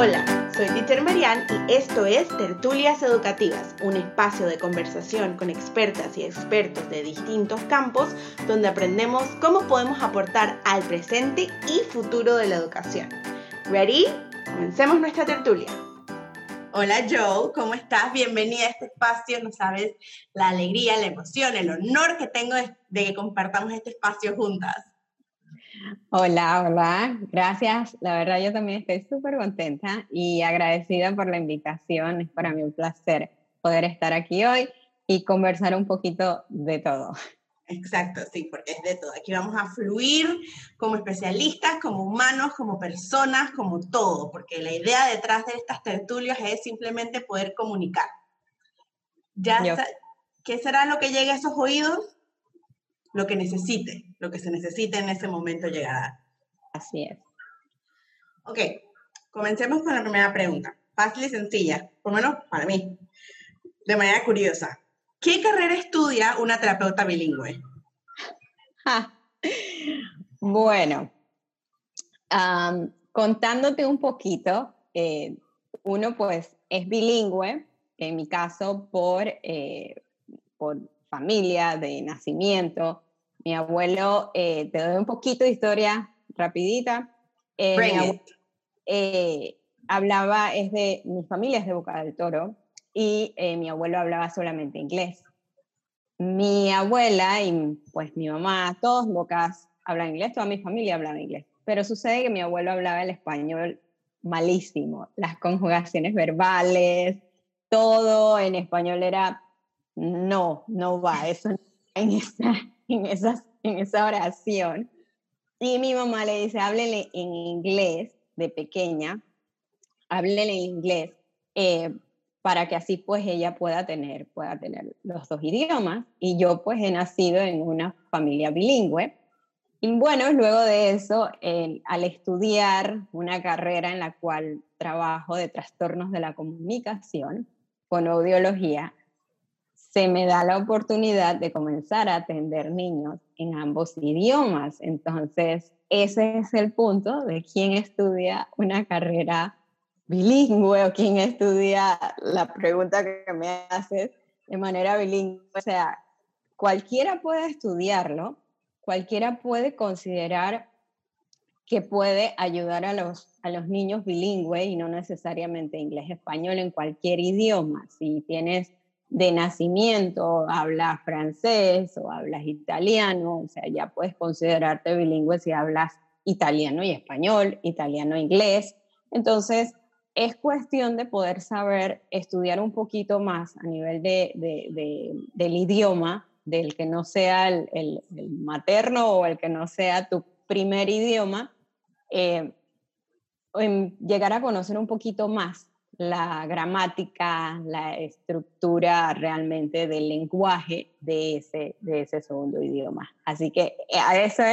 Hola, soy Teacher Marian y esto es Tertulias Educativas, un espacio de conversación con expertas y expertos de distintos campos donde aprendemos cómo podemos aportar al presente y futuro de la educación. ¿Ready? Comencemos nuestra tertulia. Hola Joe, ¿cómo estás? Bienvenida a este espacio. No sabes la alegría, la emoción, el honor que tengo de que compartamos este espacio juntas. Hola, hola, gracias. La verdad yo también estoy súper contenta y agradecida por la invitación. Es para mí un placer poder estar aquí hoy y conversar un poquito de todo. Exacto, sí, porque es de todo. Aquí vamos a fluir como especialistas, como humanos, como personas, como todo, porque la idea detrás de estas tertulias es simplemente poder comunicar. Ya ¿Qué será lo que llegue a esos oídos? Lo que necesite, lo que se necesite en ese momento llegará. Así es. Ok, comencemos con la primera pregunta. Fácil y sencilla, por lo menos para mí, de manera curiosa. ¿Qué carrera estudia una terapeuta bilingüe? bueno, contándote un poquito, eh, uno pues es bilingüe, en mi caso por, eh, por familia de nacimiento. Mi abuelo, eh, te doy un poquito de historia rapidita. hablaba, es de, mi familia es de Boca del Toro, y eh, mi abuelo hablaba solamente inglés. Mi abuela y pues mi mamá, todos bocas hablan inglés, toda mi familia hablaba inglés, pero sucede que mi abuelo hablaba el español malísimo, las conjugaciones verbales, todo en español era no, no va, eso en esa, en, esas, en esa oración. Y mi mamá le dice, háblele en inglés de pequeña, háblele en inglés, eh, para que así pues ella pueda tener, pueda tener los dos idiomas. Y yo pues he nacido en una familia bilingüe. Y bueno, luego de eso, al estudiar una carrera en la cual trabajo de trastornos de la comunicación con audiología, me da la oportunidad de comenzar a atender niños en ambos idiomas. Entonces, ese es el punto de quien estudia una carrera bilingüe o quien estudia la pregunta que me haces de manera bilingüe. O sea, cualquiera puede estudiarlo, cualquiera puede considerar que puede ayudar a los, a los niños bilingües y no necesariamente inglés-español en cualquier idioma. Si tienes de nacimiento hablas francés o hablas italiano, o sea, ya puedes considerarte bilingüe si hablas italiano y español, italiano e inglés. Entonces, es cuestión de poder saber estudiar un poquito más a nivel de, del idioma, del que no sea el, materno o el que no sea tu primer idioma, eh, llegar a conocer un poquito más la gramática, la estructura realmente del lenguaje de ese, de ese segundo idioma. Así que eh, a eso,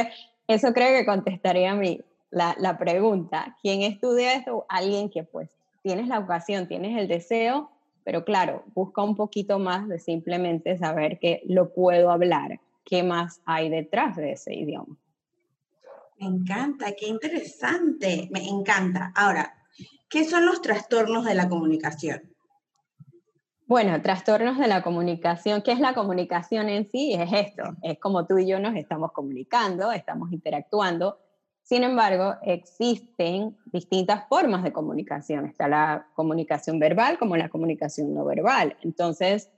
eso creo que contestaría mi, la, la pregunta. ¿Quién estudia esto? Alguien que pues tienes la ocasión, tienes el deseo, pero claro, busca un poquito más de simplemente saber que lo puedo hablar, qué más hay detrás de ese idioma. Me encanta, qué interesante, me encanta. Ahora, ¿qué son los trastornos de la comunicación? Bueno, trastornos de la comunicación, ¿qué es la comunicación en sí? Es esto, es como tú y yo nos estamos comunicando, estamos interactuando, sin embargo, existen distintas formas de comunicación. Está la comunicación verbal como la comunicación no verbal. Entonces,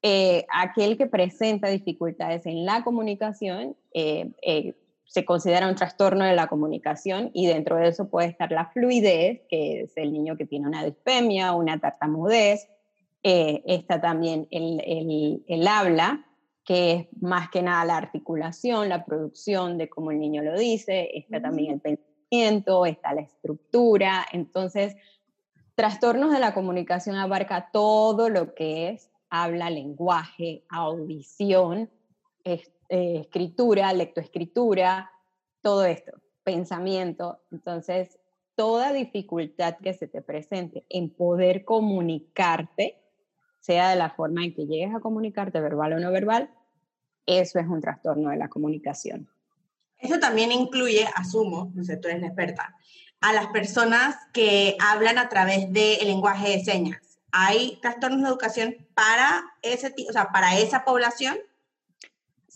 eh, aquel que presenta dificultades en la comunicación eh, eh, se considera un trastorno de la comunicación y dentro de eso puede estar la fluidez, que es el niño que tiene una dispemia, una tartamudez. está también el, el, el habla, que es más que nada la articulación, la producción de cómo el niño lo dice, está también el pensamiento, está la estructura. Entonces, trastornos de la comunicación abarca todo lo que es habla, lenguaje, audición, eh, escritura, lectoescritura, todo esto, pensamiento. Entonces, toda dificultad que se te presente en poder comunicarte, sea de la forma en que llegues a comunicarte, verbal o no verbal, eso es un trastorno de la comunicación. Eso también incluye, asumo, no sé, tú eres la experta, a las personas que hablan a través del lenguaje de señas? ¿Hay trastornos de educación para, ese, o sea, para esa población?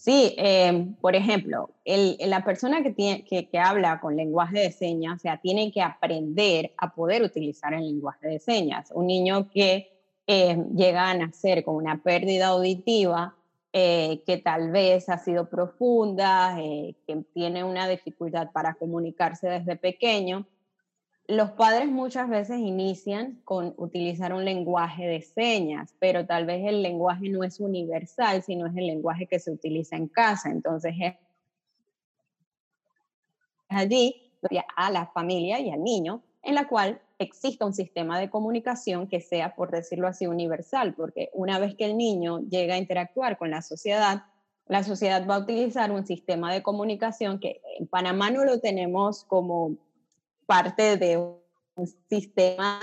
Sí, em, por ejemplo, la persona que, tiene, que, habla con lenguaje de señas, o sea, tiene que aprender a poder utilizar el lenguaje de señas. Un niño que eh, llega a nacer con una pérdida auditiva eh, que tal vez ha sido profunda, eh, que tiene una dificultad para comunicarse desde pequeño, los padres muchas veces inician con utilizar un lenguaje de señas, pero tal vez el lenguaje no es universal, sino es el lenguaje que se utiliza en casa. Entonces es allí a la familia y al niño, en la cual exista un sistema de comunicación que sea, por decirlo así, universal, porque una vez que el niño llega a interactuar con la sociedad, la sociedad va a utilizar un sistema de comunicación que en Panamá no lo tenemos como parte de un sistema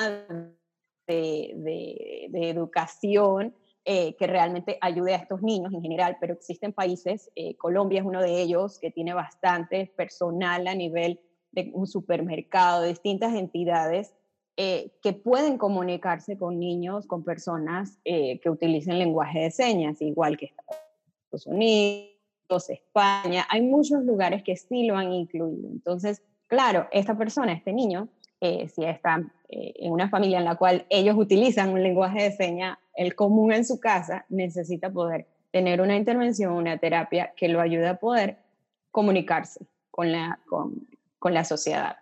de, educación eh, que realmente ayude a estos niños en general, pero existen países, eh, Colombia es uno de ellos, que tiene bastante personal a nivel de un supermercado, de distintas entidades eh, que pueden comunicarse con niños, con personas que utilicen lenguaje de señas, igual que Estados Unidos, España, hay muchos lugares que sí lo han incluido. Entonces, claro, esta persona, este niño, eh, si está eh, en una familia en la cual ellos utilizan un lenguaje de señas, el común en su casa, necesita poder tener una intervención, una terapia que lo ayude a poder comunicarse con la, sociedad.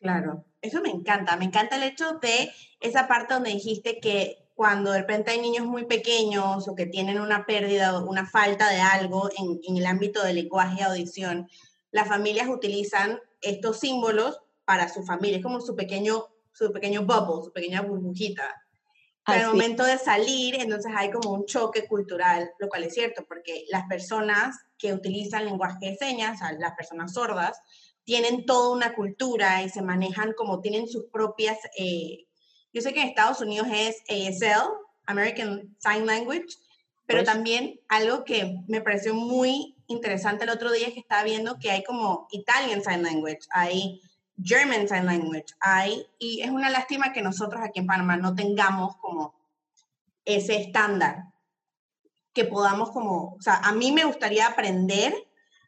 Claro, eso me encanta, me encanta el hecho de esa parte donde dijiste que cuando de repente hay niños muy pequeños o que tienen una pérdida o una falta de algo en, en el ámbito del lenguaje y audición, las familias utilizan estos símbolos para su familia, es como su pequeño, su pequeño bubble, su pequeña burbujita. Pero al momento de salir, entonces hay como un choque cultural, lo cual es cierto, porque las personas que utilizan lenguaje de señas, las personas sordas, tienen toda una cultura y se manejan como tienen sus propias... Eh, yo sé que en Estados Unidos es ASL, American Sign Language, pero pues también algo que me pareció muy interesante el otro día es que estaba viendo que hay como Italian Sign Language, hay German Sign Language, hay, y es una lástima que nosotros aquí en Panamá no tengamos como ese estándar, que podamos como, o sea, a mí me gustaría aprender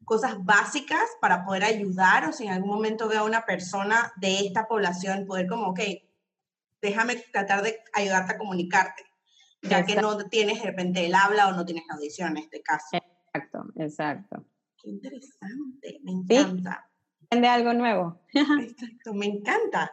cosas básicas para poder ayudar o si en algún momento veo a una persona de esta población, poder como, ok, déjame tratar de ayudarte a comunicarte, ya que no tienes de repente el habla o no tienes audición en este caso. Exacto, exacto. Qué interesante, me encanta. ¿Sí? algo nuevo. exacto, me encanta.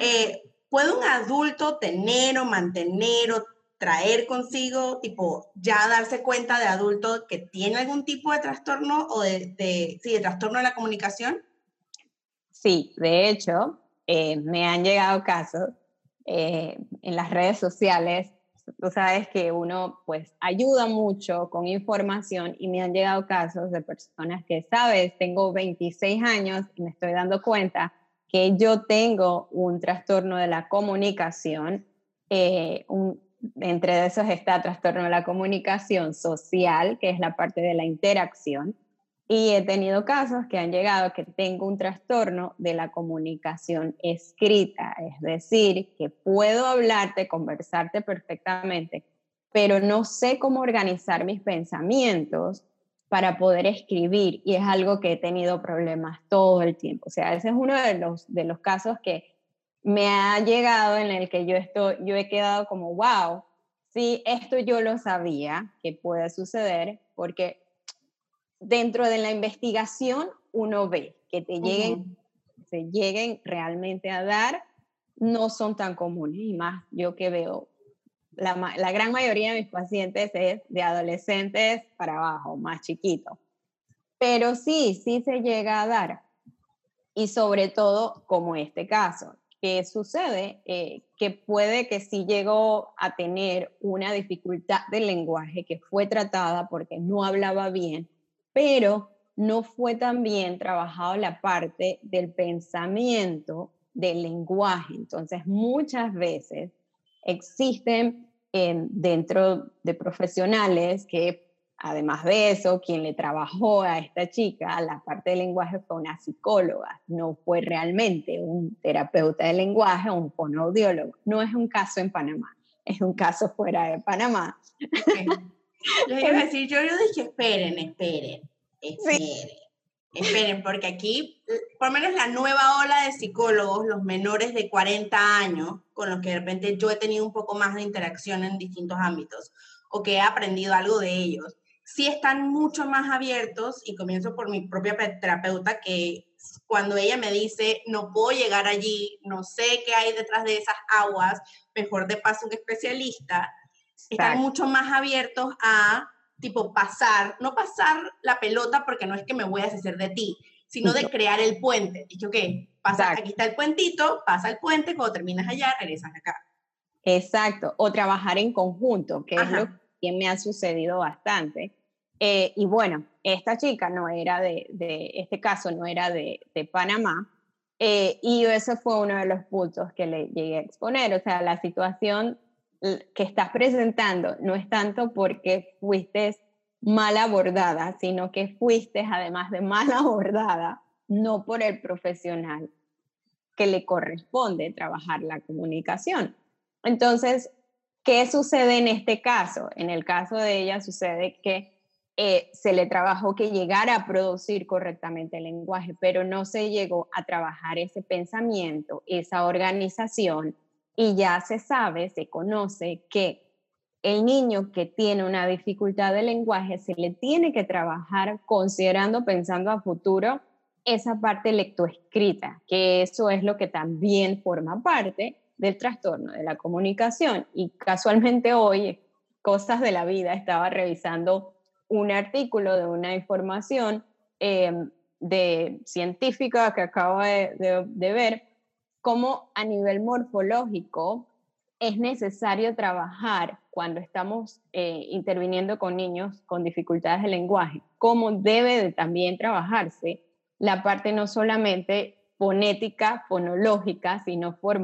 Eh, ¿Puede un adulto tener o mantener o traer consigo, tipo, ya darse cuenta de adulto que tiene algún tipo de trastorno o de, de sí, de trastorno de la comunicación? Sí, de hecho, eh, me han llegado casos eh, en las redes sociales tú sabes que uno pues ayuda mucho con información y me han llegado casos de personas que, sabes, tengo 26 años y me estoy dando cuenta que yo tengo un trastorno de la comunicación, eh, entre esos está trastorno de la comunicación social, que es la parte de la interacción, y he tenido casos que han llegado que tengo un trastorno de la comunicación escrita, es decir, que puedo hablarte, conversarte perfectamente, pero no sé cómo organizar mis pensamientos para poder escribir y es algo que he tenido problemas todo el tiempo. O sea, ese es uno de los, de los casos que me ha llegado en el que yo, estoy, yo he quedado como, wow, sí, esto yo lo sabía que puede suceder porque dentro de la investigación uno ve que te lleguen, se lleguen realmente a dar, no son tan comunes. Y más yo que veo, la, la gran mayoría de mis pacientes es de adolescentes para abajo, más chiquitos. Pero sí, sí se llega a dar. Y sobre todo como este caso, que sucede eh, que puede que sí llegó a tener una dificultad del lenguaje que fue tratada porque no hablaba bien pero no fue tan bien trabajado la parte del pensamiento, del lenguaje. Entonces, muchas veces existen dentro de profesionales que Además de eso, quien le trabajó a esta chica la parte del lenguaje fue una psicóloga, no fue realmente un terapeuta de lenguaje o un fonoaudiólogo. No es un caso en Panamá, es un caso fuera de Panamá. Yo iba a decir, yo, yo dije, esperen, esperen, esperen. Esperen, porque aquí, por lo menos la nueva ola de psicólogos, los menores de 40 años, con los que de repente yo he tenido un poco más de interacción en distintos ámbitos, o que he aprendido algo de ellos, sí están mucho más abiertos, y comienzo por mi propia terapeuta, que cuando ella me dice, no puedo llegar allí, no sé qué hay detrás de esas aguas, mejor de paso un especialista, están mucho más abiertos a, tipo, pasar, no pasar la pelota porque no es que me voy a deshacer de ti, sino de crear el puente. Dicho que, pasa, aquí está el puentito, pasa el puente, cuando terminas allá, regresas acá. Exacto, o trabajar en conjunto, que es lo que me ha sucedido bastante eh, y bueno, esta chica no era de, este caso no era de, Panamá, eh, y ese fue uno de los puntos que le llegué a exponer. O sea, la situación que estás presentando no es tanto porque fuiste mal abordada, sino que fuiste además de mal abordada, no por el profesional que le corresponde trabajar la comunicación. Entonces, ¿qué sucede en este caso? En el caso de ella sucede que eh, se le trabajó que llegara a producir correctamente el lenguaje, pero no se llegó a trabajar ese pensamiento, esa organización, y ya se sabe, se conoce que el niño que tiene una dificultad de lenguaje se le tiene que trabajar considerando, pensando a futuro, esa parte lectoescrita, que eso es lo que también forma parte del trastorno de la comunicación. Y casualmente hoy, cosas de la vida, estaba revisando un artículo de una información em, de científica que acabo de, ver, cómo a nivel morfológico es necesario trabajar cuando estamos eh, interviniendo con niños con dificultades de lenguaje, cómo debe de también trabajarse la parte no solamente fonética, fonológica, sino por,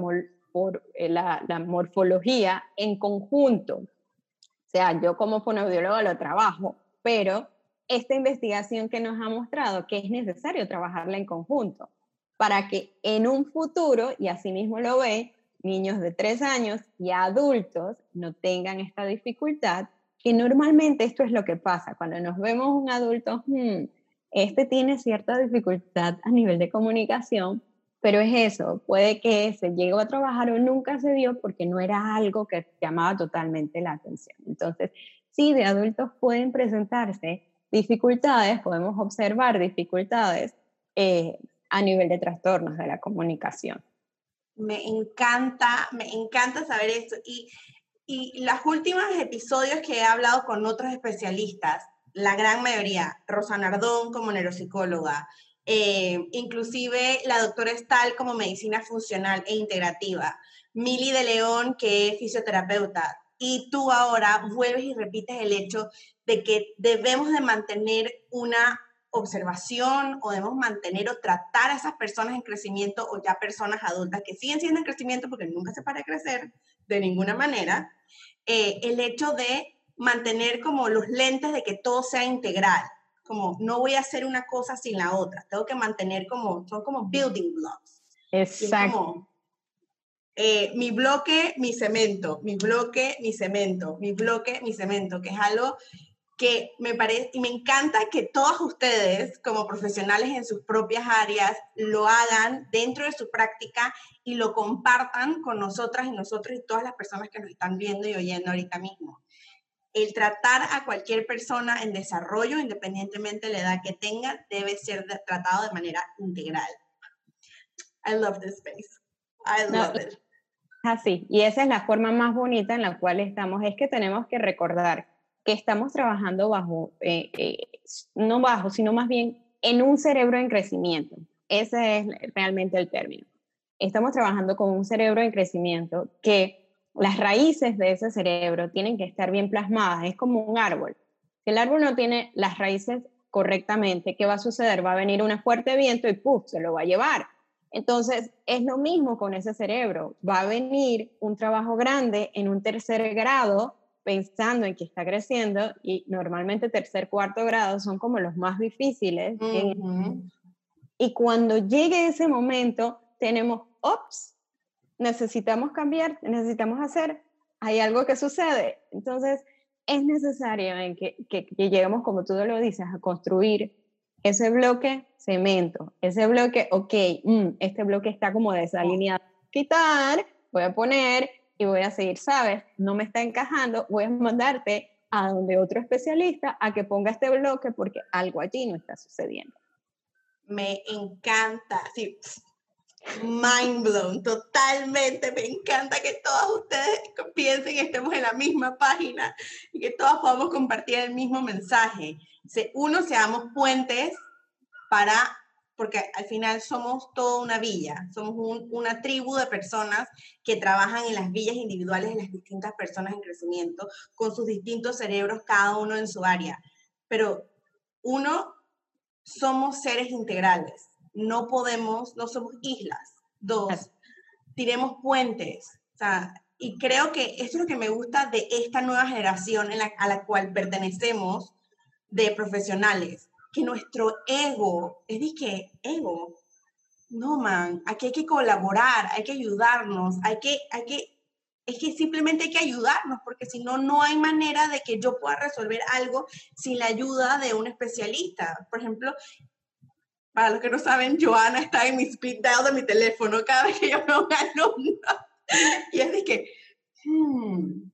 por eh, la, la, morfología en conjunto. O sea, yo como fonoaudiólogo lo trabajo, pero esta investigación que nos ha mostrado que es necesario trabajarla en conjunto para que en un futuro, y así mismo lo ve, niños de tres años y adultos no tengan esta dificultad, que normalmente esto es lo que pasa, cuando nos vemos un adulto, hmm, este tiene cierta dificultad a nivel de comunicación, pero es eso, puede que se llegó a trabajar o nunca se dio porque no era algo que llamaba totalmente la atención. Entonces, sí de adultos pueden presentarse dificultades, podemos observar dificultades eh, a nivel de trastornos de la comunicación. Me encanta, me encanta saber esto. Y, y los últimos episodios que he hablado con otros especialistas, la gran mayoría, Rosa Nardón como neuropsicóloga, eh, inclusive la doctora Stahl como medicina funcional e integrativa, Mili de León, que es fisioterapeuta, y tú ahora vuelves y repites el hecho de que debemos de mantener una observación o debemos mantener o tratar a esas personas en crecimiento o ya personas adultas que siguen siendo en crecimiento porque nunca se para de crecer de ninguna manera, eh, el hecho de mantener como los lentes de que todo sea integral, como no voy a hacer una cosa sin la otra, tengo que mantener como, son como building blocks. Exacto. Eh, mi bloque, mi cemento, mi bloque, mi cemento, mi bloque, mi cemento, que es algo que me parece y me encanta que todos ustedes como profesionales en sus propias áreas lo hagan dentro de su práctica y lo compartan con nosotras y nosotros y todas las personas que nos están viendo y oyendo ahorita mismo. El tratar a cualquier persona en desarrollo, independientemente de la edad que tenga, debe ser tratado de manera integral. I love this space. I love it. Así, y esa es la forma más bonita en la cual estamos, es que tenemos que recordar que estamos trabajando bajo, eh, eh, no bajo, sino más bien en un cerebro en crecimiento. Ese es realmente el término. Estamos trabajando con un cerebro en crecimiento que las raíces de ese cerebro tienen que estar bien plasmadas, es como un árbol. Si el árbol no tiene las raíces correctamente, ¿qué va a suceder? Va a venir un fuerte viento y ¡puf! se lo va a llevar entonces, es lo mismo con ese cerebro. Va a venir un trabajo grande en un tercer grado pensando en que está creciendo y normalmente tercer, cuarto grado son como los más difíciles. y cuando llegue ese momento, tenemos, ops, necesitamos cambiar, necesitamos hacer, hay algo que sucede. Entonces, es necesario en que, que, lleguemos, como tú lo dices, a construir ese bloque cemento, ese bloque, ok, mm, este bloque está como desalineado, quitar, voy a poner y voy a seguir, ¿sabes? No me está encajando, voy a mandarte a donde otro especialista a que ponga este bloque porque algo allí no está sucediendo. Me encanta, sí, mind blown, totalmente. Me encanta que todos ustedes piensen que estemos en la misma página y que todos podamos compartir el mismo mensaje. Uno, seamos puentes para, porque al final somos toda una villa, somos una tribu de personas que trabajan en las villas individuales de las distintas personas en crecimiento, con sus distintos cerebros, cada uno en su área. Pero uno, somos seres integrales no podemos, no somos islas. Dos, tiremos puentes. O sea, y creo que esto es lo que me gusta de esta nueva generación a la cual pertenecemos de profesionales, que nuestro ego, es de que ego, no man, aquí hay que colaborar, hay que ayudarnos, hay que, hay que, es que simplemente hay que ayudarnos, porque si no, no hay manera de que yo pueda resolver algo sin la ayuda de un especialista. Por ejemplo, para los que no saben, Joana está en mi speed dial de mi teléfono cada vez que yo veo un alumno. Y es de que, hmm,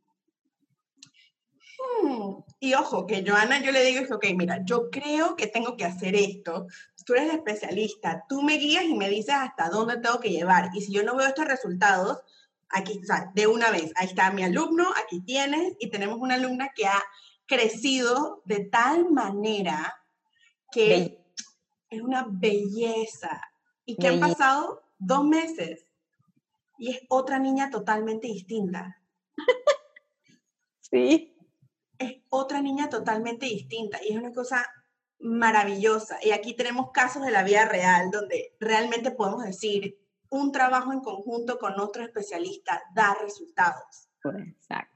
hmm". Y ojo, que Joana yo le digo, ok, mira, yo creo que tengo que hacer esto. Tú eres especialista, tú me guías y me dices hasta dónde tengo que llevar. Y si yo no veo estos resultados, aquí, o sea, de una vez, ahí está mi alumno, aquí tienes, y tenemos una alumna que ha crecido de tal manera que es una belleza. Y que han pasado dos meses y es otra niña totalmente distinta. Sí. Es otra niña totalmente distinta y es una cosa maravillosa. Y aquí tenemos casos de la vida real donde realmente podemos decir, un trabajo en conjunto con otro especialista da resultados. Exacto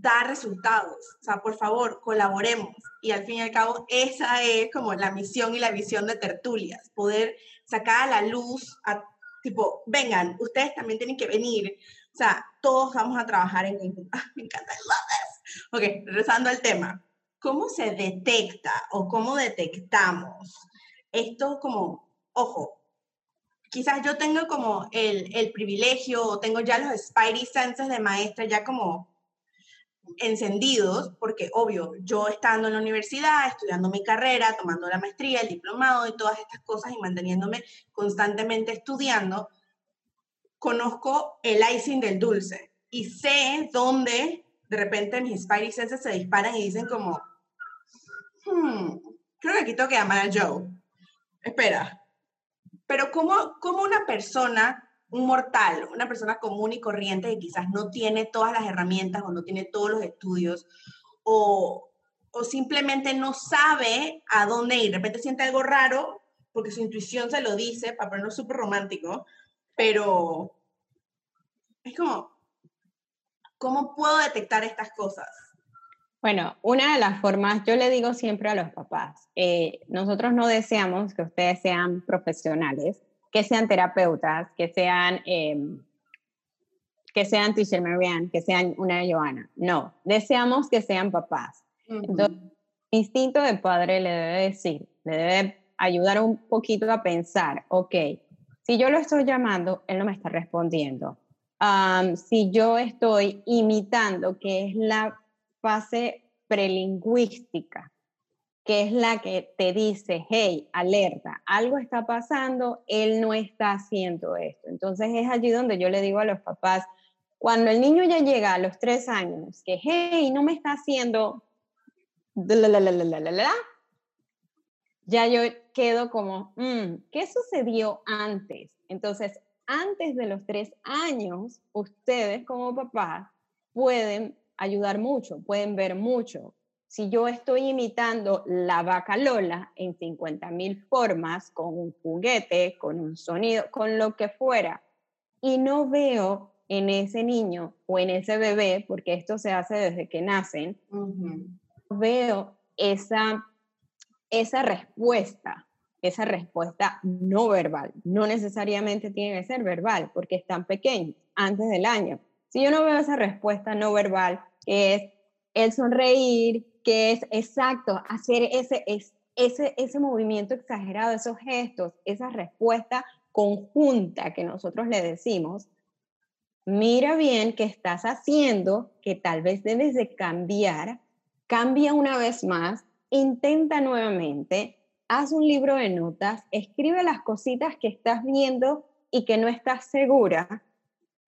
da resultados. O sea, por favor, colaboremos. Y al fin y al cabo, esa es como la misión y la visión de tertulias, poder sacar a la luz, a, tipo, vengan, ustedes también tienen que venir. O sea, todos vamos a trabajar en conjunto. Ah, me encanta, I love. Ok, regresando al tema. ¿Cómo se detecta o cómo detectamos esto como, ojo, quizás yo tengo como el, el privilegio o tengo ya los Spidey senses de maestra ya como encendidos, porque obvio, yo estando en la universidad, estudiando mi carrera, tomando la maestría, el diplomado y todas estas cosas y manteniéndome constantemente estudiando, conozco el icing del dulce y sé dónde de repente mis Spidey senses se disparan y dicen como, hmm, creo que aquí tengo que llamar a Joe. Espera, pero ¿cómo, cómo una persona un mortal, una persona común y corriente que quizás no tiene todas las herramientas o no tiene todos los estudios o, o simplemente no sabe a dónde ir. De repente siente algo raro porque su intuición se lo dice, para ponerlo súper romántico, pero es como, ¿cómo puedo detectar estas cosas? Bueno, una de las formas, yo le digo siempre a los papás, eh, nosotros no deseamos que ustedes sean profesionales, que sean terapeutas, que sean, em, que sean teacher Marianne, que sean una Joana. No, deseamos que sean papás. Entonces, instinto de padre le debe decir, le debe ayudar un poquito a pensar, ok, si yo lo estoy llamando, él no me está respondiendo. Si yo estoy imitando, que es la fase prelingüística, que es la que te dice, hey, alerta, algo está pasando, él no está haciendo esto. Entonces es allí donde yo le digo a los papás, cuando el niño ya llega a los tres años, que, hey, no me está haciendo, ya yo quedo como, mm, ¿qué sucedió antes? Entonces, antes de los tres años, ustedes como papás pueden ayudar mucho, pueden ver mucho, si yo estoy imitando la vaca Lola en 50 mil formas, con un juguete, con un sonido, con lo que fuera, y no veo en ese niño o en ese bebé, porque esto se hace desde que nacen, veo esa, esa respuesta, esa respuesta no verbal. No necesariamente tiene que ser verbal, porque están pequeños, antes del año. Si yo no veo esa respuesta no verbal, que es el sonreír, que es exacto, hacer ese, ese, ese movimiento exagerado, esos gestos, esa respuesta conjunta que nosotros le decimos, mira bien qué estás haciendo, que tal vez debes de cambiar, cambia una vez más, intenta nuevamente, haz un libro de notas, escribe las cositas que estás viendo y que no estás segura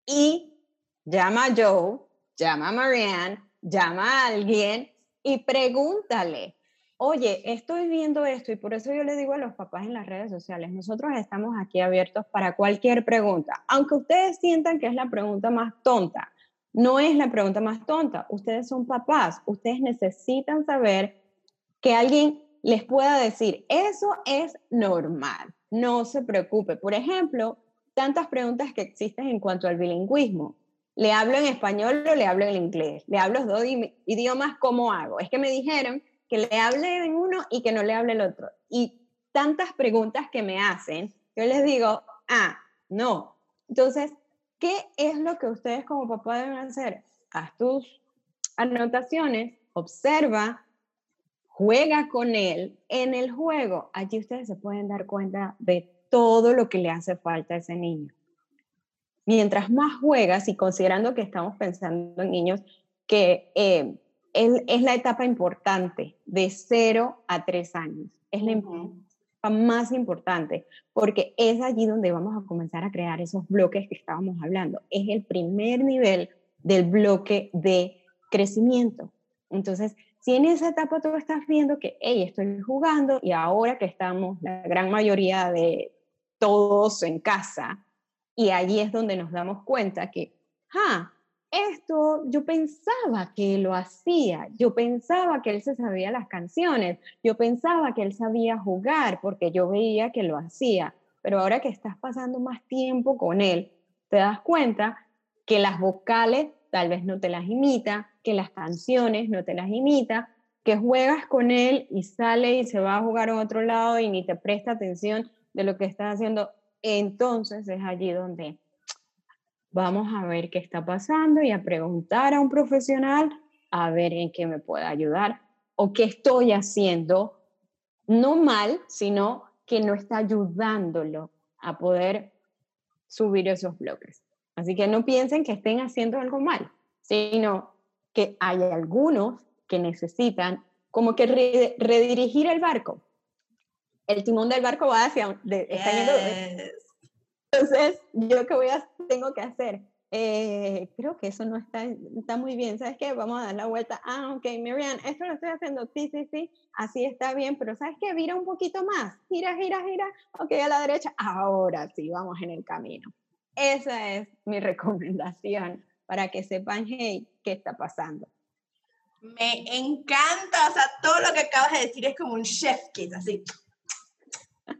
y llama a Joe, llama a Marianne, llama a alguien y pregúntale, oye, estoy viendo esto y por eso yo le digo a los papás en las redes sociales, nosotros estamos aquí abiertos para cualquier pregunta, aunque ustedes sientan que es la pregunta más tonta. No es la pregunta más tonta, ustedes son papás, ustedes necesitan saber que alguien les pueda decir, eso es normal, no se preocupe. Por ejemplo, tantas preguntas que existen en cuanto al bilingüismo. ¿Le hablo en español o le hablo en inglés? ¿Le hablo los dos idiomas? ¿Cómo hago? Es que me dijeron que le hable en uno y que no le hable el otro. Y tantas preguntas que me hacen, yo les digo, ah, no. Entonces, ¿qué es lo que ustedes como papá deben hacer? Haz tus anotaciones, observa, juega con él. En el juego, allí ustedes se pueden dar cuenta de todo lo que le hace falta a ese niño. Mientras más juegas, y considerando que estamos pensando en niños que eh, es, la etapa importante de 0 a 3 años. Es la etapa más importante porque es allí donde vamos a comenzar a crear esos bloques que estábamos hablando. Es el primer nivel del bloque de crecimiento. Entonces, si en esa etapa tú estás viendo que, hey, estoy jugando y ahora que estamos la gran mayoría de todos en casa, y allí es donde nos damos cuenta que, ah, esto yo pensaba que lo hacía, yo pensaba que él se sabía las canciones, yo pensaba que él sabía jugar porque yo veía que lo hacía, pero ahora que estás pasando más tiempo con él, te das cuenta que las vocales tal vez no te las imita, que las canciones no te las imita, que juegas con él y sale y se va a jugar a otro lado y ni te presta atención de lo que estás haciendo, entonces es allí donde vamos a ver qué está pasando y a preguntar a un profesional a ver en qué me puede ayudar o qué estoy haciendo, no mal, sino que no está ayudándolo a poder subir esos bloques. Así que no piensen que estén haciendo algo mal, sino que hay algunos que necesitan como que redirigir el barco. El timón del barco va hacia... De, está entonces, ¿yo qué voy a, tengo que hacer? Eh, creo que eso no está, está muy bien. ¿Sabes qué? Vamos a dar la vuelta. Ah, ok, Miriam, esto lo estoy haciendo. Sí, sí, sí, así está bien, pero ¿sabes qué? Vira un poquito más. Gira, gira, gira. Ok, a la derecha. Ahora sí, vamos en el camino. Esa es mi recomendación para que sepan, hey, ¿qué está pasando? Me encanta, o sea, todo lo que acabas de decir es como un chef kiss, así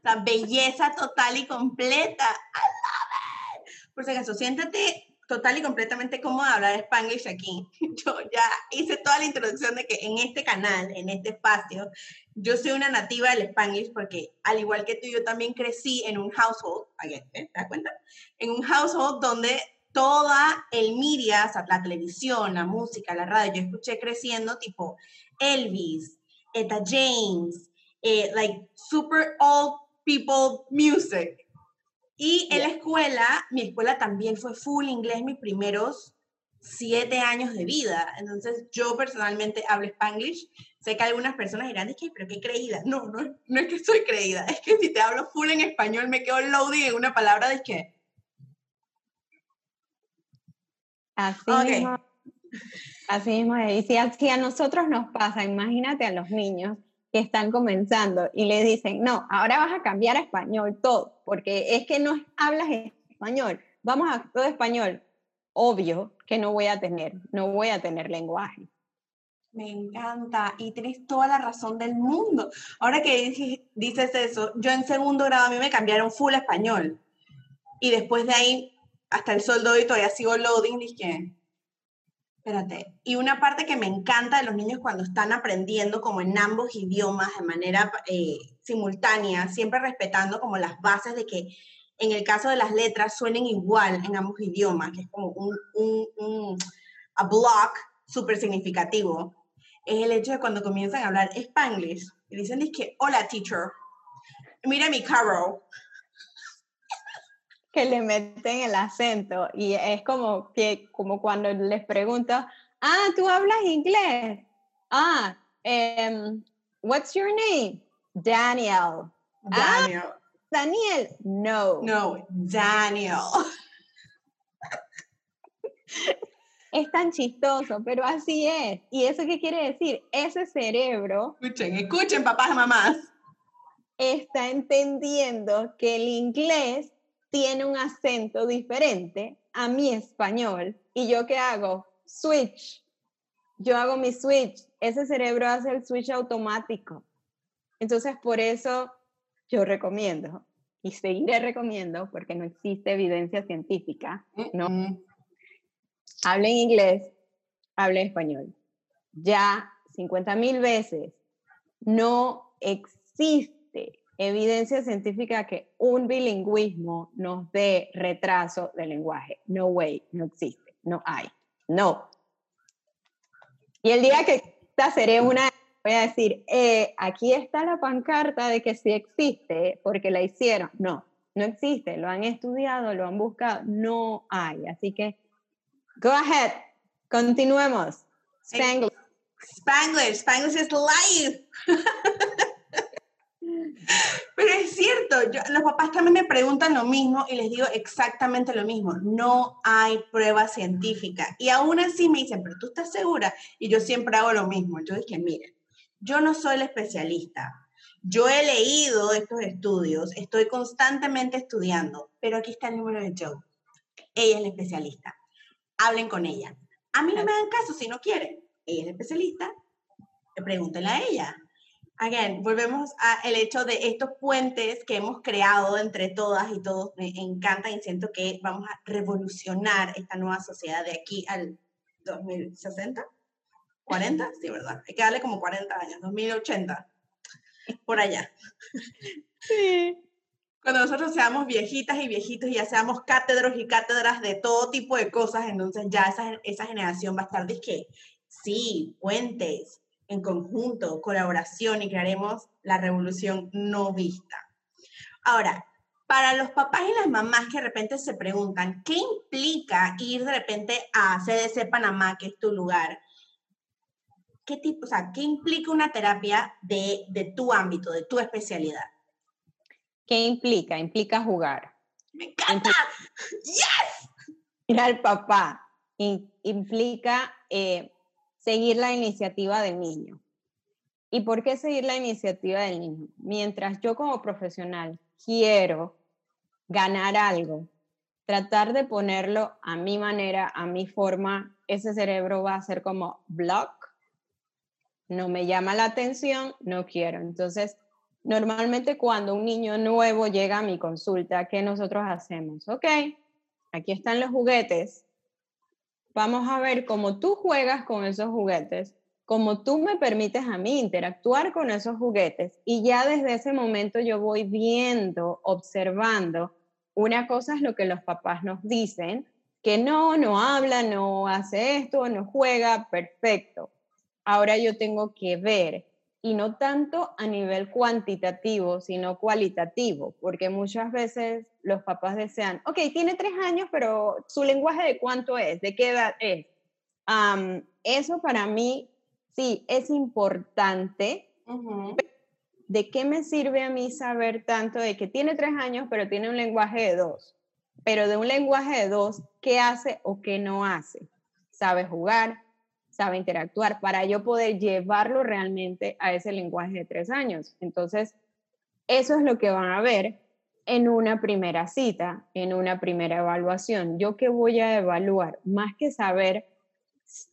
la belleza total y completa. I love it. Por si acaso, siéntate total y completamente cómoda hablar Spanglish aquí. Yo ya hice toda la introducción de que en este canal, en este espacio, yo soy una nativa del Spanglish porque al igual que tú, yo también crecí en un household, ¿eh? ¿te das cuenta? En un household donde toda el media, o sea, la televisión, la música, la radio, yo escuché creciendo tipo Elvis, Eta James, eh, like super old people music. Y en la escuela, mi escuela también fue full inglés mis primeros siete años de vida. Entonces, yo personalmente hablo spanglish. Sé que algunas personas dirán, que, pero qué creída. No, no, no es que soy creída. Es que si te hablo full en español, me quedo loading en una palabra de que. Así mismo. Así mismo. Y si a nosotros nos pasa, imagínate a los niños que están comenzando y le dicen, no, ahora vas a cambiar a español todo, porque es que no hablas español, vamos a todo español. Obvio que no voy a tener, no voy a tener lenguaje. Me encanta y tienes toda la razón del mundo. Ahora que dices eso, yo en segundo grado a mí me cambiaron full español y después de ahí hasta el sol de hoy todavía sigo loading, dije, espérate. Y una parte que me encanta de los niños cuando están aprendiendo como en ambos idiomas de manera eh, simultánea, siempre respetando como las bases de que en el caso de las letras suenen igual en ambos idiomas, que es como un, un, a block súper significativo, es el hecho de cuando comienzan a hablar spanglish y dicen, que, hola teacher, mira mi carro, que le meten el acento y es como que como cuando les pregunto, ah, tú hablas inglés, ah, um, what's your name? Daniel. Ah, Daniel. Daniel, no. No, Daniel. Es tan chistoso, pero así es. ¿Y eso qué quiere decir? Ese cerebro... Escuchen, escuchen, papás mamás. Está entendiendo que el inglés tiene un acento diferente a mi español. ¿Y yo qué hago? Switch. Yo hago mi switch. Ese cerebro hace el switch automático. Entonces, por eso yo recomiendo y seguiré recomiendo, porque no existe evidencia científica, ¿no? Hablen inglés, hablen español. Ya 50 mil veces no existe evidencia científica que un bilingüismo nos dé retraso de lenguaje. No way, no existe, no hay, no. Y el día que seré una, voy a decir, eh, aquí está la pancarta de que sí existe porque la hicieron. No, no existe, lo han estudiado, lo han buscado, no hay. Así que, go ahead, continuemos. Spanglish. Spanglish, Spanglish is life. Pero es cierto, los papás también me preguntan lo mismo y les digo exactamente lo mismo. No hay prueba científica. Y aún así me dicen, pero tú estás segura. Y yo siempre hago lo mismo. Yo dije, miren, yo no soy el especialista. Yo he leído estos estudios, estoy constantemente estudiando, pero aquí está el número de Joe. Ella es la especialista. Hablen con ella. A mí no me dan caso si no quieren. Ella es la especialista. Pregúntenle a ella again, volvemos al hecho de estos puentes que hemos creado entre todas y todos. Me encanta y siento que vamos a revolucionar esta nueva sociedad de aquí al 2060. 40, sí, ¿verdad? Hay que darle como 40 años, 2080, por allá. Sí. Cuando nosotros seamos viejitas y viejitos y ya seamos cátedros y cátedras de todo tipo de cosas, entonces ya esa, esa generación va a estar de que, sí, puentes, en conjunto, colaboración y crearemos la revolución no vista. Ahora, para los papás y las mamás que de repente se preguntan, ¿qué implica ir de repente a CDC Panamá, que es tu lugar? ¿Qué tipo, o sea, qué implica una terapia de, de tu ámbito, de tu especialidad? ¿Qué implica? Implica jugar. ¡Me encanta! ¡Yes! Ir al papá. implica eh, seguir la iniciativa del niño. ¿Y por qué seguir la iniciativa del niño? Mientras yo como profesional quiero ganar algo, tratar de ponerlo a mi manera, a mi forma, ese cerebro va a ser como block, no me llama la atención, no quiero. Entonces, normalmente cuando un niño nuevo llega a mi consulta, ¿qué nosotros hacemos? Ok, aquí están los juguetes, vamos a ver cómo tú juegas con esos juguetes, cómo tú me permites a mí interactuar con esos juguetes y ya desde ese momento yo voy viendo, observando. Una cosa es lo que los papás nos dicen, que no, no habla, no hace esto, no juega, perfecto. Ahora yo tengo que ver y no tanto a nivel cuantitativo, sino cualitativo, porque muchas veces los papás desean, ok, tiene tres años, pero su lenguaje de cuánto es, de qué edad es. eso para mí, sí, es importante. ¿De qué me sirve a mí saber tanto de que tiene tres años, pero tiene un lenguaje de dos? Pero de un lenguaje de dos, ¿qué hace o qué no hace? ¿Sabe jugar? Interactuar, para yo poder llevarlo realmente a ese lenguaje de tres años. Entonces, eso es lo que van a ver en una primera cita, en una primera evaluación. Yo qué voy a evaluar, más que saber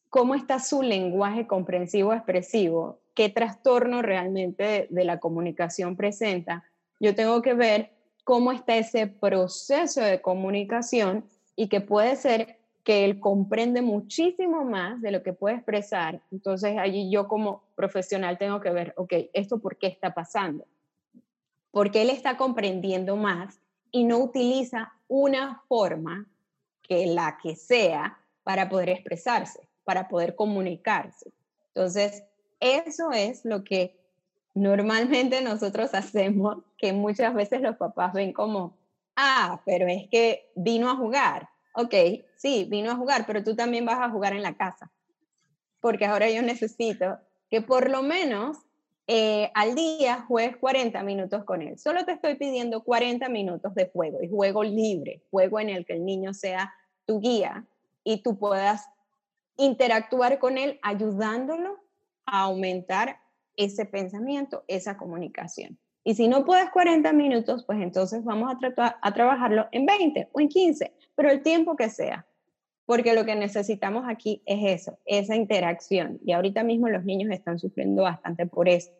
cómo está su lenguaje comprensivo expresivo, qué trastorno realmente de la comunicación presenta, yo tengo que ver cómo está ese proceso de comunicación y que puede ser que él comprende muchísimo más de lo que puede expresar. Entonces allí yo como profesional tengo que ver, ok, ¿esto por qué está pasando? Porque él está comprendiendo más y no utiliza una forma que la que sea para poder expresarse, para poder comunicarse. Entonces, eso es lo que normalmente nosotros hacemos, que muchas veces los papás ven como, ah, pero es que vino a jugar ok, sí, vino a jugar, pero tú también vas a jugar en la casa, porque ahora yo necesito que por lo menos eh, al día juegues 40 minutos con él. Solo te estoy pidiendo 40 minutos de juego y juego libre, juego en el que el niño sea tu guía y tú puedas interactuar con él ayudándolo a aumentar ese pensamiento, esa comunicación. Y si no puedes 40 minutos, pues entonces vamos a, a trabajarlo en 20 o en 15, pero el tiempo que sea. Porque lo que necesitamos aquí es eso, esa interacción. Y ahorita mismo los niños están sufriendo bastante por eso.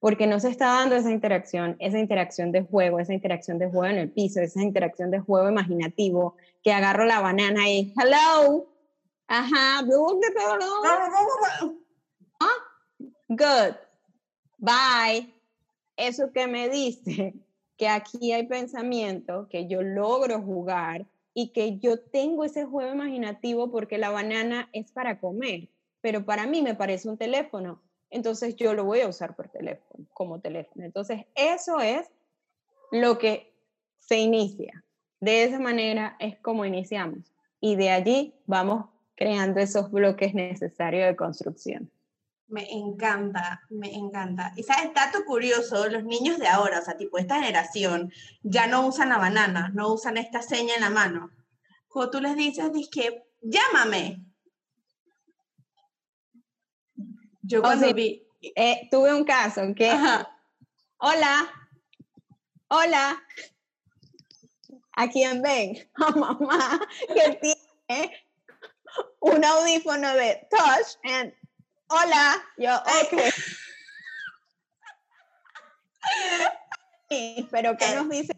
Porque no se está dando esa interacción, esa interacción de juego, esa interacción de juego en el piso, esa interacción de juego imaginativo, que agarro la banana y, hello, ajá, good, bye, eso que me dice que aquí hay pensamiento, que yo logro jugar y que yo tengo ese juego imaginativo porque la banana es para comer, pero para mí me parece un teléfono, entonces yo lo voy a usar por teléfono, como teléfono. Entonces, eso es lo que se inicia. De esa manera es como iniciamos y de allí vamos creando esos bloques necesarios de construcción. Me encanta, me encanta. Y sabes, dato curioso, los niños de ahora, o sea, tipo esta generación, ya no usan la banana, no usan esta seña en la mano. Cuando tú les dices, que llámame. Yo oh, cuando vi... Eh, tuve un caso que... Hola, hola. ¿A quién ven? A mamá que tiene un audífono de touch and hola, yo, ok. pero ¿qué nos dice?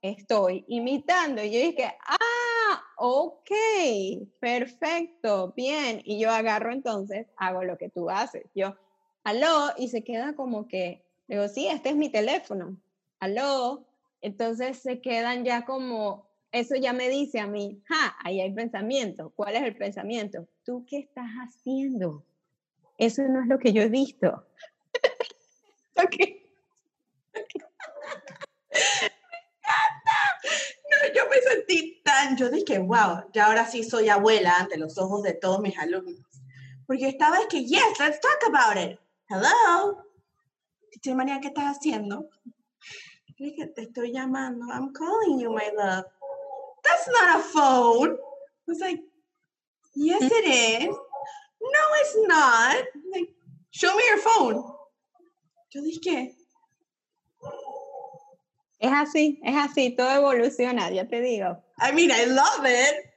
Estoy imitando. Y yo dije, ah, ok, perfecto, bien. Y yo agarro entonces, hago lo que tú haces. Yo, aló, y se queda como que, digo, sí, este es mi teléfono. Aló. Entonces se quedan ya como, eso ya me dice a mí, ja, ahí hay pensamiento. ¿Cuál es el pensamiento? ¿Tú qué estás haciendo? Eso no es lo que yo he visto. okay. No, yo me sentí tan, yo dije, wow, ya ahora sí soy abuela ante los ojos de todos mis alumnos. Porque estaba es que, yes, let's talk about it. Hello. María, ¿qué estás haciendo? dije, te estoy llamando. I'm calling you, my love. That's not a phone. I was like, yes, it is no, it's not. Like, show me your phone. Yo dije, Es así, es así, todo evoluciona, ya te digo. I mean, I love it,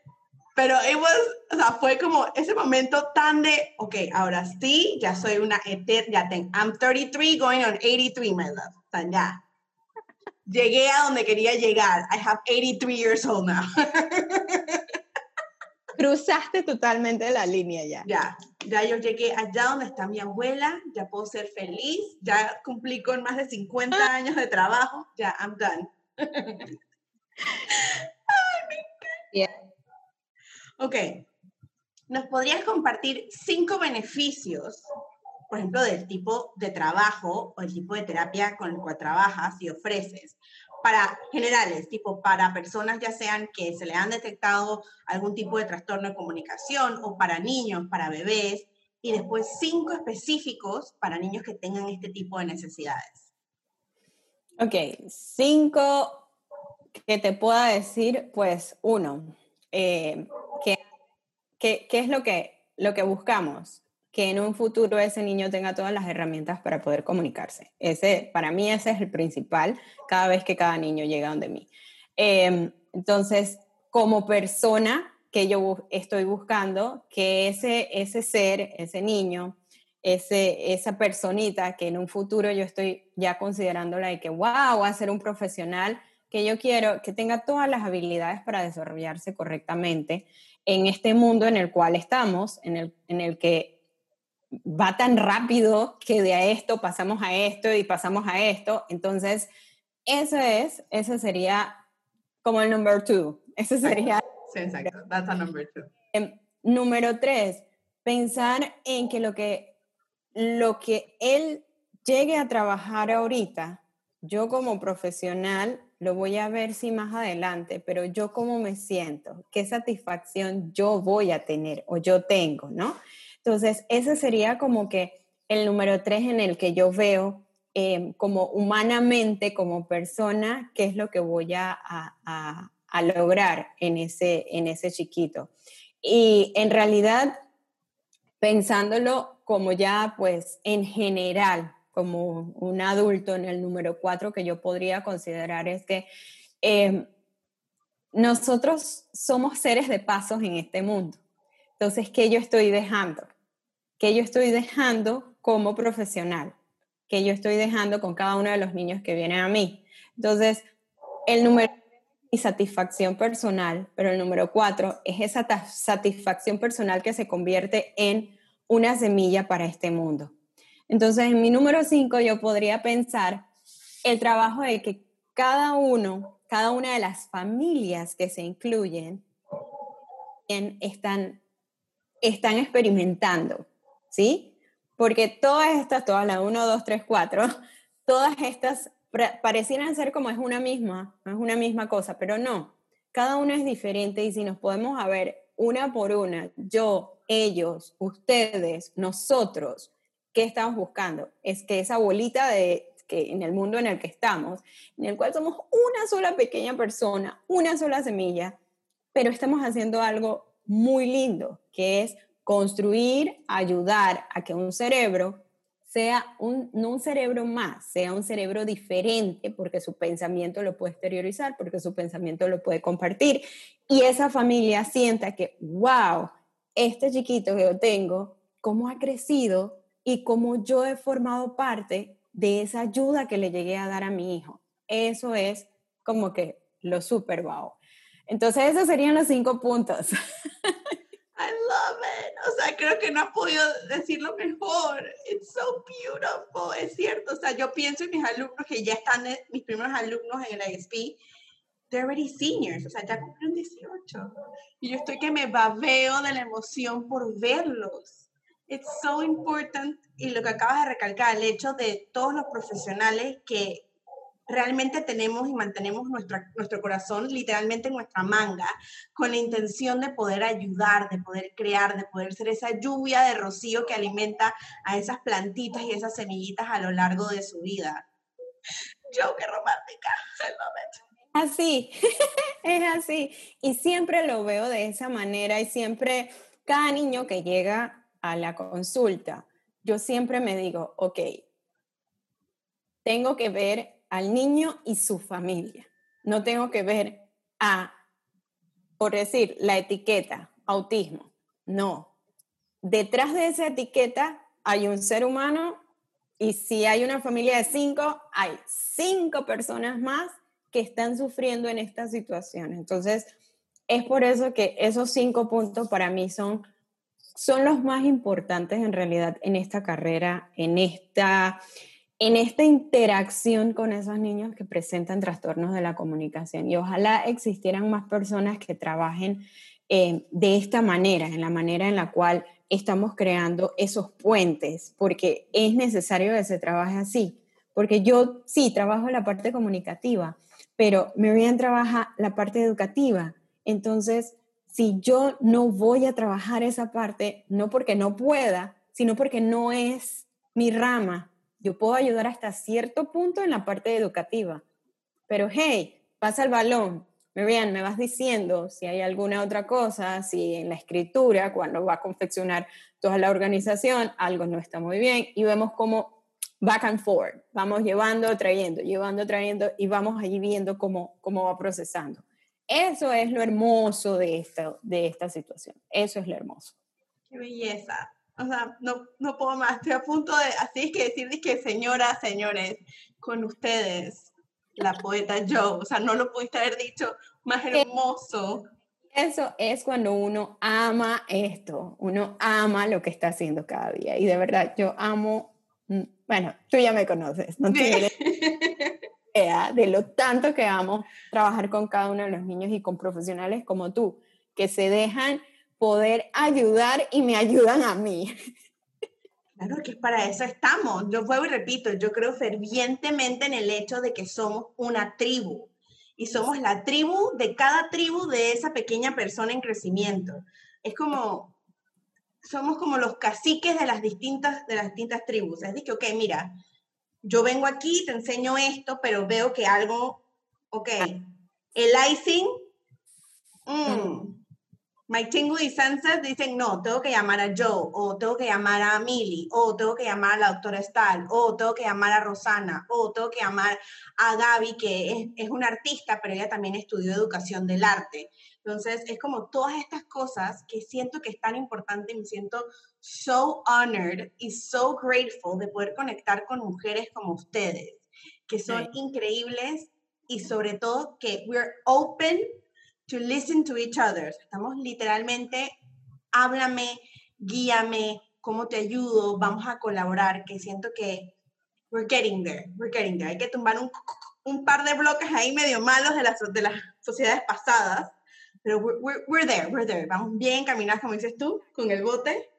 pero it was, o sea, fue como ese momento tan de, ok, ahora sí, ya soy una ya tengo, I'm 33 going on 83, my love. O sea, ya. Llegué a donde quería llegar. I have 83 years old now. Cruzaste totalmente la línea ya. Ya, ya yo llegué allá donde está mi abuela, ya puedo ser feliz, ya cumplí con más de 50 ah. años de trabajo, ya, I'm done. Ok, ¿nos podrías compartir cinco beneficios, por ejemplo, del tipo de trabajo o el tipo de terapia con el cual trabajas y ofreces? Para generales, tipo para personas ya sean que se le han detectado algún tipo de trastorno de comunicación o para niños, para bebés, y después cinco específicos para niños que tengan este tipo de necesidades. Ok, cinco que te pueda decir, pues uno, eh, ¿qué, es lo que, lo que buscamos? Que en un futuro ese niño tenga todas las herramientas para poder comunicarse. Ese, para mí ese es el principal cada vez que cada niño llega donde mí. Em, entonces, como persona que yo estoy buscando, que ese, ese ser, ese niño, ese, esa personita que en un futuro yo estoy ya considerándola de que, wow, va a ser un profesional, que yo quiero que tenga todas las habilidades para desarrollarse correctamente en este mundo en el cual estamos, en el, en el que va tan rápido que de esto pasamos a esto y pasamos a esto. Entonces, eso es, eso sería como el number two. Eso sería. Sí, exacto. That's a number two. Em, número tres, pensar en que lo que, lo que él llegue a trabajar ahorita, yo como profesional lo voy a ver si más adelante, pero yo cómo me siento, qué satisfacción yo voy a tener o yo tengo, ¿no? Entonces, ese sería como que el número tres en el que yo veo em, como humanamente, como persona, qué es lo que voy a, a, lograr en ese, en ese chiquito. Y en realidad, pensándolo como ya, pues, en general, como un adulto en el número cuatro que yo podría considerar es que em, nosotros somos seres de pasos en este mundo. Entonces, ¿qué yo estoy dejando? ¿Qué yo estoy dejando como profesional? ¿Qué yo estoy dejando con cada uno de los niños que vienen a mí? Entonces, el número y satisfacción personal, pero el número cuatro es esa satisfacción personal que se convierte en una semilla para este mundo. Entonces, en mi número cinco yo podría pensar el trabajo de que cada uno, cada una de las familias que se incluyen están están experimentando, ¿sí? Porque todas estas, todas las 1, 2, 3, 4, todas estas parecieran ser como es una misma, es una misma cosa, pero no, cada una es diferente y si nos podemos ver una por una, yo, ellos, ustedes, nosotros, ¿qué estamos buscando? Es que esa bolita de que en el mundo en el que estamos, en el cual somos una sola pequeña persona, una sola semilla, pero estamos haciendo algo muy lindo, que es construir, ayudar a que un cerebro sea un, no un cerebro más, sea un cerebro diferente, porque su pensamiento lo puede exteriorizar, porque su pensamiento lo puede compartir, y esa familia sienta que, wow, este chiquito que yo tengo, cómo ha crecido y cómo yo he formado parte de esa ayuda que le llegué a dar a mi hijo. Eso es como que lo super wow. Entonces, esos serían los cinco puntos. I love it. O sea, creo que no ha podido decirlo mejor. It's so beautiful. Es cierto. O sea, yo pienso en mis alumnos que ya están, mis primeros alumnos en el ISP, they're already seniors. O sea, ya cumplieron 18. Y yo estoy que me babeo de la emoción por verlos. It's so important. Y lo que acabas de recalcar, el hecho de todos los profesionales que realmente tenemos y mantenemos nuestro, nuestro corazón literalmente en nuestra manga, con la intención de poder ayudar, de poder crear, de poder ser esa lluvia de rocío que alimenta a esas plantitas y esas semillitas a lo largo de su vida. Yo, qué romántica. I. Así, es así. Y siempre lo veo de esa manera y siempre, cada niño que llega a la consulta, yo siempre me digo, ok, tengo que ver al niño y su familia. No tengo que ver a, por decir, la etiqueta, autismo. No. Detrás de esa etiqueta hay un ser humano y si hay una familia de cinco, hay cinco personas más que están sufriendo en esta situación. Entonces, es por eso que esos cinco puntos para mí son, son los más importantes en realidad en esta carrera, en esta en esta interacción con esos niños que presentan trastornos de la comunicación. Y ojalá existieran más personas que trabajen eh, de esta manera, en la manera en la cual estamos creando esos puentes, porque es necesario que se trabaje así. Porque yo sí trabajo la parte comunicativa, pero Miriam trabaja la parte educativa. Entonces, si yo no voy a trabajar esa parte, no porque no pueda, sino porque no es mi rama, yo puedo ayudar hasta cierto punto en la parte educativa, pero hey, pasa el balón. Miriam, me vas diciendo si hay alguna otra cosa, si en la escritura, cuando va a confeccionar toda la organización, algo no está muy bien y vemos cómo back and forth, vamos llevando, trayendo, llevando, trayendo y vamos allí viendo cómo, cómo va procesando. Eso es lo hermoso de esta, de esta situación. Eso es lo hermoso. Qué belleza o sea, no, no puedo más, estoy a punto de, así es que decir que señoras, señores, con ustedes, la poeta Joe. O sea, no lo pudiste haber dicho más hermoso. Eso es cuando uno ama esto, uno ama lo que está haciendo cada día. Y de verdad, yo amo, mm, bueno, tú ya me conoces, no tienes idea de lo tanto que amo trabajar con cada uno de los niños y con profesionales como tú, que se dejan poder ayudar y me ayudan a mí. Claro que para eso estamos. Yo vuelvo y repito, yo creo fervientemente en el hecho de que somos una tribu y somos la tribu de cada tribu de esa pequeña persona en crecimiento. Es como, somos como los caciques de las distintas, de las distintas tribus. Es decir, ok, mira, yo vengo aquí, te enseño esto, pero veo que algo, ok, el icing, mmm, My Tingu y Senses dicen, no, tengo que llamar a Joe, o tengo que llamar a Millie, o tengo que llamar a la doctora Stahl, o tengo que llamar a Rosana, o tengo que llamar a Gaby, que es, es una artista, pero ella también estudió educación del arte. Entonces, es como todas estas cosas que siento que es tan importante y me siento so honored y so grateful de poder conectar con mujeres como ustedes, que son increíbles y sobre todo que we're open to listen to each other. Estamos literalmente, háblame, guíame, cómo te ayudo, vamos a colaborar, que siento que we're getting there, we're getting there. Hay que tumbar un, un par de bloques ahí medio malos de las, de las sociedades pasadas, pero we're, we're, there, we're there. Vamos bien caminados, como dices tú, con el bote.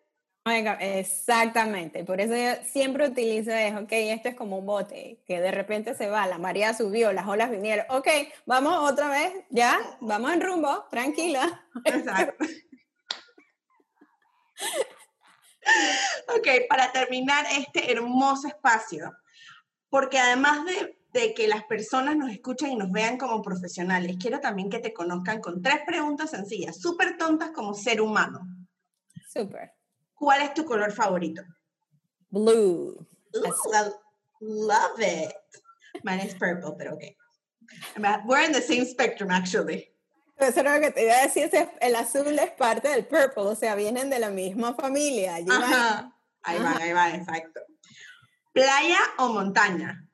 Exactamente, por eso yo siempre utilizo eso, ok, esto es como un bote, que de repente se va, la marea subió, las olas vinieron, ok, vamos otra vez, ya, vamos en rumbo, tranquila. Exacto. ok, para terminar este hermoso espacio, porque además de, de que las personas nos escuchen y nos vean como profesionales, quiero también que te conozcan con tres preguntas sencillas, súper tontas como ser humano. Súper. ¿Cuál es tu color favorito? Blue. Ooh, love it. Mine is purple, pero ok. We're in the same spectrum, actually. Eso era lo que te iba a decir, el azul es parte del purple, o sea, vienen de la misma familia. Ajá. Ahí va, ahí va, exacto. ¿Playa o montaña?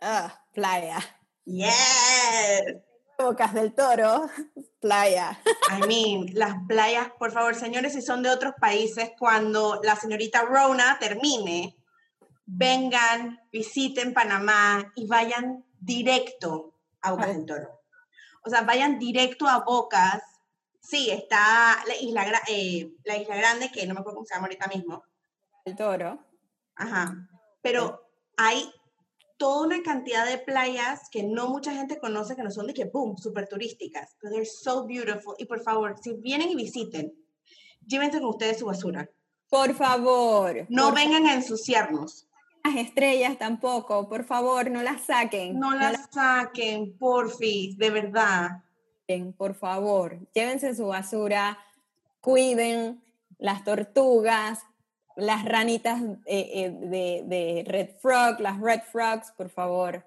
Ah, playa. Yes. Bocas del Toro, playa. I mean, las playas, por favor, señores, si son de otros países, cuando la señorita Rona termine, vengan, visiten Panamá y vayan directo a Bocas del Toro. O sea, vayan directo a Bocas. Sí, está la isla, eh, la isla Grande, que no me acuerdo cómo se llama ahorita mismo. El Toro. Ajá. Pero hay toda una cantidad de playas que no mucha gente conoce, que no son de que, boom, súper turísticas. Pero they're so beautiful. Y por favor, si vienen y visiten, llévense con ustedes su basura. Por favor. No vengan a ensuciarnos. Las estrellas tampoco, por favor, no las saquen. No, las, saquen, porfis, de verdad. Por favor, llévense su basura, cuiden las tortugas, las ranitas eh, eh, de, de, Red Frog, las Red Frogs, por favor,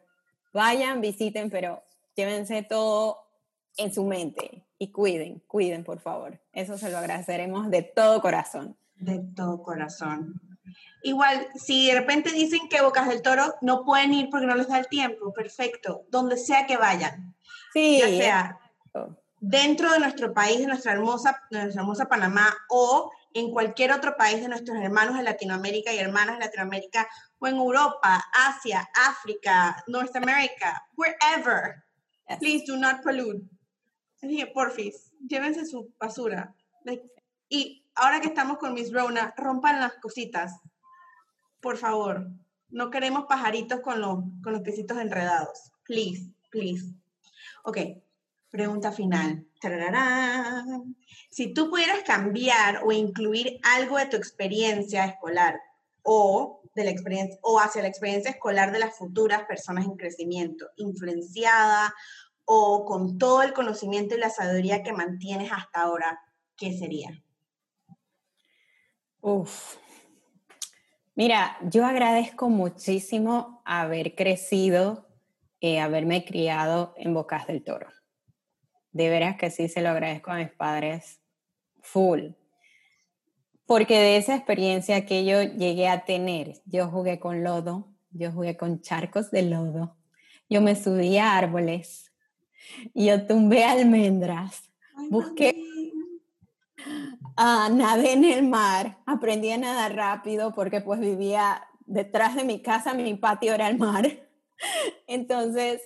vayan, visiten, pero llévense todo en su mente y cuiden, cuiden, por favor. Eso se lo agradeceremos de todo corazón. De todo corazón. Igual, si de repente dicen que Bocas del Toro no pueden ir porque no les da el tiempo, perfecto, donde sea que vayan. Sí. Ya sea dentro de nuestro país, de nuestra hermosa, de nuestra hermosa Panamá, o en cualquier otro país de nuestros hermanos de Latinoamérica y hermanas de Latinoamérica, o en Europa, Asia, África, North America, wherever. Please do not pollute. porfis, llévense su basura. y ahora que estamos con Miss Rona, rompan las cositas. Por favor. No queremos pajaritos con los, con los piecitos enredados. Please, please. Ok, pregunta final. Si tú pudieras cambiar o incluir algo de tu experiencia escolar o de la experiencia o hacia la experiencia escolar de las futuras personas en crecimiento, influenciada o con todo el conocimiento y la sabiduría que mantienes hasta ahora, ¿qué sería? Uf. Mira, yo agradezco muchísimo haber crecido, eh, haberme criado en Bocas del Toro de veras que sí se lo agradezco a mis padres full. Porque de esa experiencia que yo llegué a tener, yo jugué con lodo, yo jugué con charcos de lodo, yo me subí a árboles, yo tumbé almendras, busqué, uh, nadé en el mar, aprendí a nadar rápido porque pues vivía detrás de mi casa, mi patio era el mar. Entonces,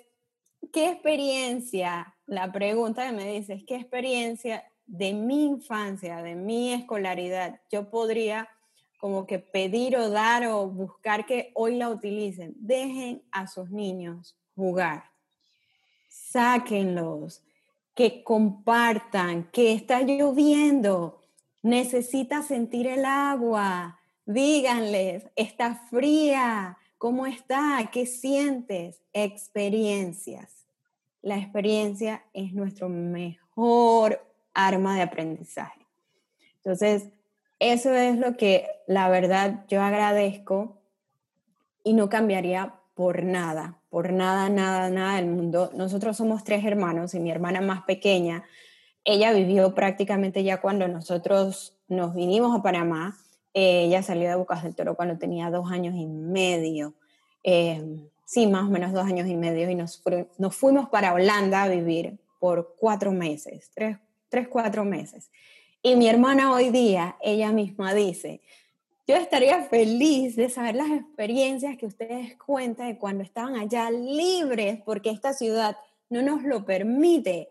¿qué experiencia? La pregunta que me dices, ¿qué experiencia de mi infancia, de mi escolaridad, yo podría como que pedir o dar o buscar que hoy la utilicen? Dejen a sus niños jugar. Sáquenlos, que compartan, que está lloviendo, necesita sentir el agua, díganles, está fría, ¿cómo está? ¿Qué sientes? Experiencias. La experiencia es nuestro mejor arma de aprendizaje. Entonces, eso es lo que la verdad yo agradezco y no cambiaría por nada, por nada, nada, nada del mundo. Nosotros somos tres hermanos y mi hermana más pequeña, ella vivió prácticamente ya cuando nosotros nos vinimos a Panamá. Eh, ella salió de Bocas del Toro cuando tenía dos años y medio. Eh, sí, más o menos dos años y medio. Y nos, fuimos para Holanda a vivir por cuatro meses, tres, tres, cuatro meses. Y mi hermana hoy día, ella misma dice, yo estaría feliz de saber las experiencias que ustedes cuentan de cuando estaban allá libres, porque esta ciudad no nos lo permite.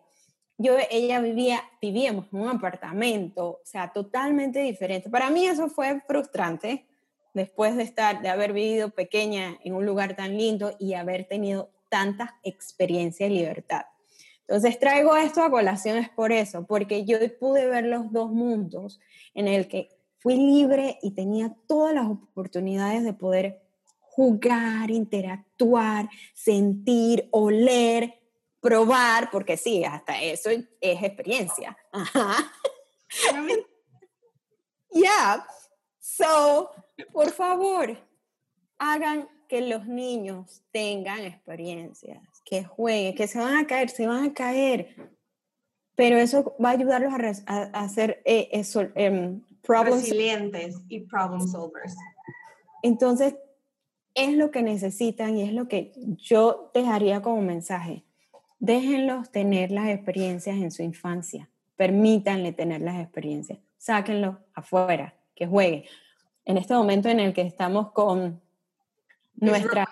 Yo, ella vivía, vivíamos en un apartamento, o sea, totalmente diferente. Para mí eso fue frustrante, después de estar, de haber vivido pequeña en un lugar tan lindo y haber tenido tantas experiencias y libertad. Entonces traigo esto a colación es por eso, porque yo pude ver los dos mundos en el que fui libre y tenía todas las oportunidades de poder jugar, interactuar, sentir, oler, probar, porque sí, hasta eso es experiencia. Ajá. yeah. So, por favor, hagan que los niños tengan experiencias, que jueguen, que se van a caer, se van a caer. Pero eso va a ayudarlos a, hacer eh, eso, em, Resilientes y problem solvers. Entonces, es lo que necesitan y es lo que yo dejaría como mensaje. Déjenlos tener las experiencias en su infancia. Permítanle tener las experiencias. Sáquenlo afuera, que juegue. En este momento en el que estamos con nuestra...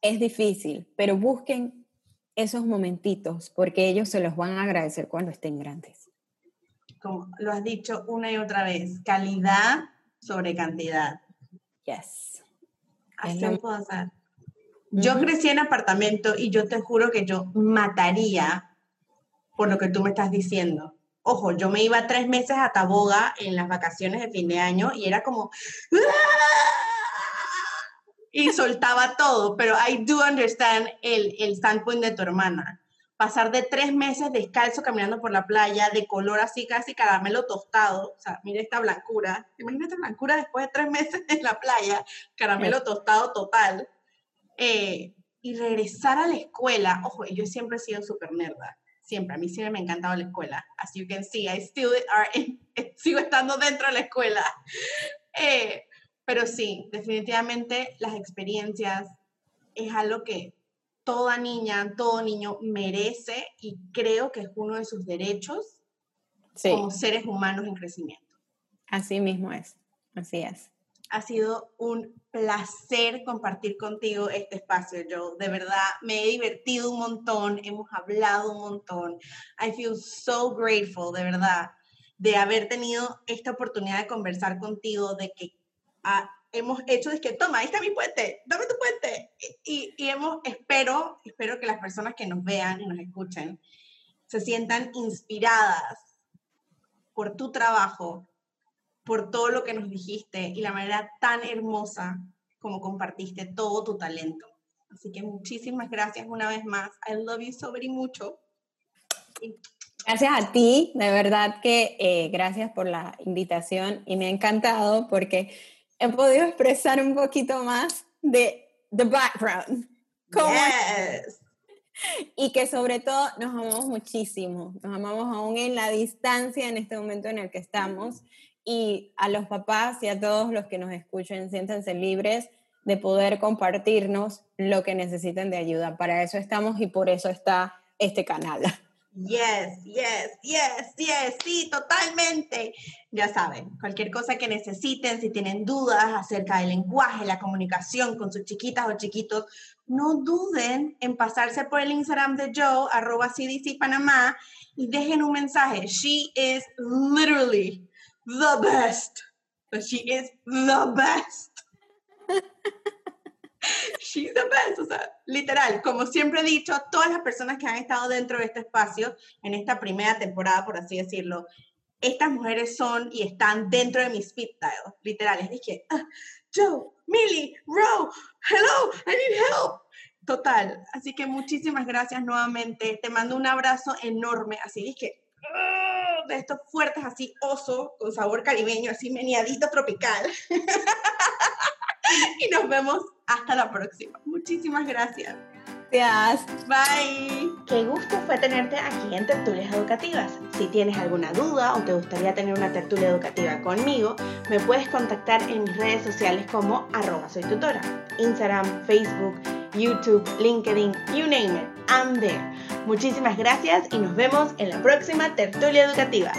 Es difícil, pero busquen esos momentitos porque ellos se los van a agradecer cuando estén grandes como lo has dicho una y otra vez, calidad sobre cantidad. Yes. Así lo puedo hacer. Yo crecí en apartamento y yo te juro que yo mataría por lo que tú me estás diciendo. Ojo, yo me iba tres meses a Taboga en las vacaciones de fin de año y era como... Y soltaba todo, pero I do understand el, el standpoint de tu hermana. Pasar de tres meses descalzo caminando por la playa, de color así casi caramelo tostado, o sea, mira esta blancura, imagínate esta blancura después de tres meses en la playa, caramelo tostado total, eh, y regresar a la escuela, ojo, yo siempre he sido súper nerda, siempre, a mí siempre me ha encantado la escuela, as you can see, I still are sigo estando dentro de la escuela, eh, pero sí, definitivamente las experiencias es algo que toda niña, todo niño merece y creo que es uno de sus derechos como seres humanos en crecimiento. Así mismo es, así es. Ha sido un placer compartir contigo este espacio, Joe. De verdad, me he divertido un montón, hemos hablado un montón. I feel so grateful, de verdad, de haber tenido esta oportunidad de conversar contigo, de que ah, hemos hecho es que, toma, ahí está mi puente, dame tu puente. Y, y, hemos, espero, espero que las personas que nos vean y nos escuchen se sientan inspiradas por tu trabajo, por todo lo que nos dijiste y la manera tan hermosa como compartiste todo tu talento. Así que muchísimas gracias una vez más. I love you so very mucho. Gracias a ti, de verdad que eh, gracias por la invitación y me ha encantado porque he podido expresar un poquito más de the background. yes. Y que sobre todo nos amamos muchísimo, nos amamos aún en la distancia en este momento en el que estamos. Y a los papás y a todos los que nos escuchen, siéntanse libres de poder compartirnos lo que necesiten de ayuda. Para eso estamos y por eso está este canal. Yes, yes, yes, yes, sí, totalmente. Ya saben, cualquier cosa que necesiten, si tienen dudas acerca del lenguaje, la comunicación con sus chiquitas o chiquitos, no duden en pasarse por el Instagram de Joe, arroba CDC Panamá, y dejen un mensaje. She is literally the best. She is the best. She's the best, o sea, literal, como siempre he dicho, todas las personas que han estado dentro de este espacio en esta primera temporada, por así decirlo, estas mujeres son y están dentro de mi speed dial, literal, es dije, ah, Joe, Millie, Ro, hello, I need help. Total, así que muchísimas gracias nuevamente, te mando un abrazo enorme, así dije, ah, de estos fuertes así, oso, con sabor caribeño, así meneadito tropical. y nos vemos hasta la próxima. Muchísimas gracias. Gracias. Bye. Qué gusto fue tenerte aquí en Tertulias Educativas. Si tienes alguna duda o te gustaría tener una tertulia educativa conmigo, me puedes contactar en mis redes sociales como arroba soy tutora. Instagram, Facebook, YouTube, LinkedIn, you name it, I'm there. Muchísimas gracias y nos vemos en la próxima tertulia educativa.